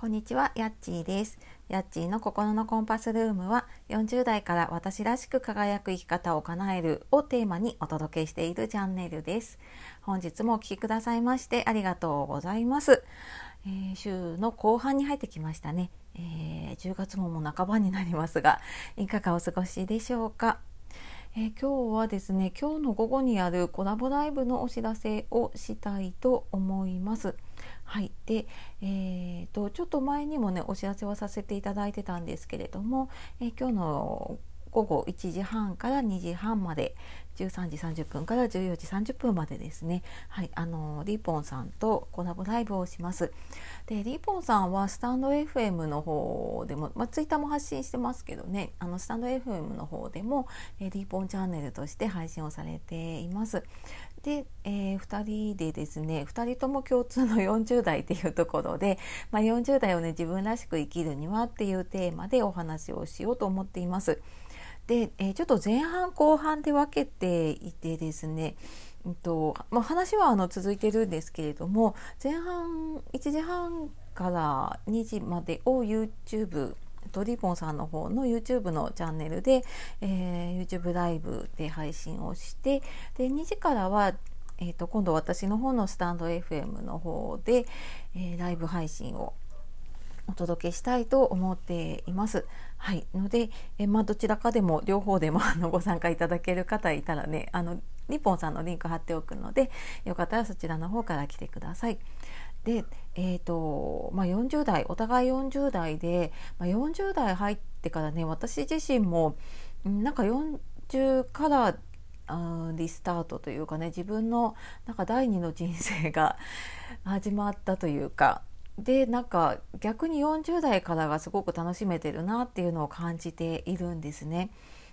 こんにちは、やっちーです。やっちーの心のコンパスルームは40代から私らしく輝く生き方を叶えるをテーマにお届けしているチャンネルです。本日もお聴きくださいましてありがとうございます。えー、週の後半に入ってきましたね、えー、10月ももう半ばになりますが、いかがお過ごしでしょうか？え、今日はですね今日の午後にあるコラボライブのお知らせをしたいと思います。はい、で、えーと、ちょっと前にもねお知らせはさせていただいてたんですけれども、え、今日の午後1時半から2時半まで13時30分から14時30分までですね、はい、あのリーポンさんとコラボライブをします。でリーポンさんはスタンド FM の方でも、まあ、ツイッターも発信してますけどねあのスタンド FM の方でも、えリーポンチャンネルとして配信をされています。で、えー、2人でですね2人とも共通の40代っていうところで、まあ、40代をね自分らしく生きるにはっていうテーマでお話をしようと思っています。で、えー、ちょっと前半後半で分けていてですね、うんとまあ、話はあの続いてるんですけれども前半1時半から2時までを YouTube トリポンさんの方の YouTube のチャンネルで、えー、YouTube ライブで配信をしてで2時からは、えーと、今度私の方のスタンド FM の方で、えー、ライブ配信をお届けしたいと思っています。はい、ので、えまあ、どちらかでも両方でもあのご参加いただける方いたらねあのニポンさんのリンク貼っておくのでよかったらそちらの方から来てください。で、えーとまあ、40代お互い40代で、まあ、40代入ってからね私自身もなんか40からリスタートというかね自分のなんか第二の人生が始まったというかでなんか逆に40代からがすごく楽しめてるなっていうのを感じているんですね。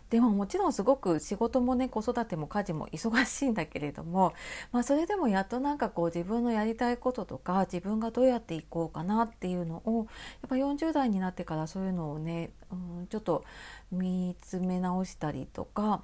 でももちろんすごく仕事もね子育ても家事も忙しいんだけれども、まあ、それでもやっとなんかこう自分のやりたいこととか自分がどうやっていこうかなっていうのをやっぱ40代になってからそういうのをね、うん、ちょっと見つめ直したりとか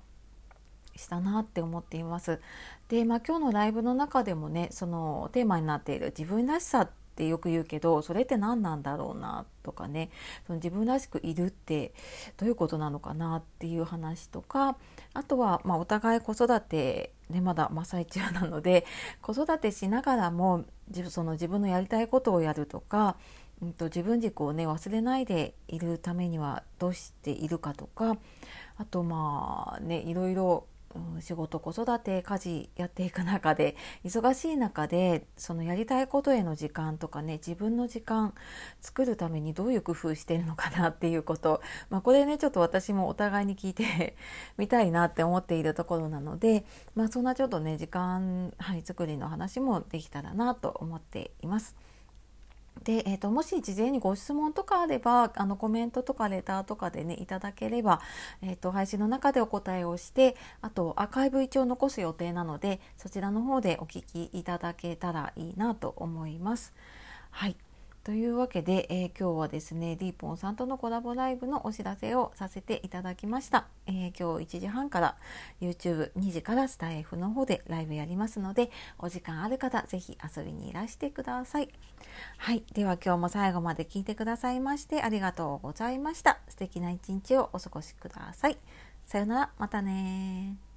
したなって思っています。で、まあ、今日のライブの中でもねそのテーマになっている自分らしさってよく言うけどそれって何なんだろうなとかね。その自分らしくいるってどういうことなのかなっていう話とか。あとは、まあ、お互い子育て、ね、まだ真っ最中なので子育てしながらもその自分のやりたいことをやるとか、うんと、自分軸をね忘れないでいるためにはどうしているかとか。あとまあねいろいろ仕事子育て家事やっていく中で 忙しい中でそのやりたいことへの時間とかね自分の時間作るためにどういう工夫してるのかなっていうこと、まあ、これねちょっと私もお互いに聞いて みたいなって思っているところなので、まあ、そんなちょっとね時間、はい、作りの話もできたらなと思っています。で、えーと、もし事前にご質問とかあればあのコメントとかレターとかでねいただければ、えーと、配信の中でお答えをしてあとアーカイブ一応残す予定なのでそちらの方でお聞きいただけたらいいなと思います。はいというわけで、えー、今日はですねディーポンさんとのコラボライブのお知らせをさせていただきました、えー、今日1時半から YouTube2 時からスタイフの方でライブやりますのでお時間ある方ぜひ遊びにいらしてください。はい。では今日も最後まで聞いてくださいましてありがとうございました。素敵な一日をお過ごしください。さよなら。またね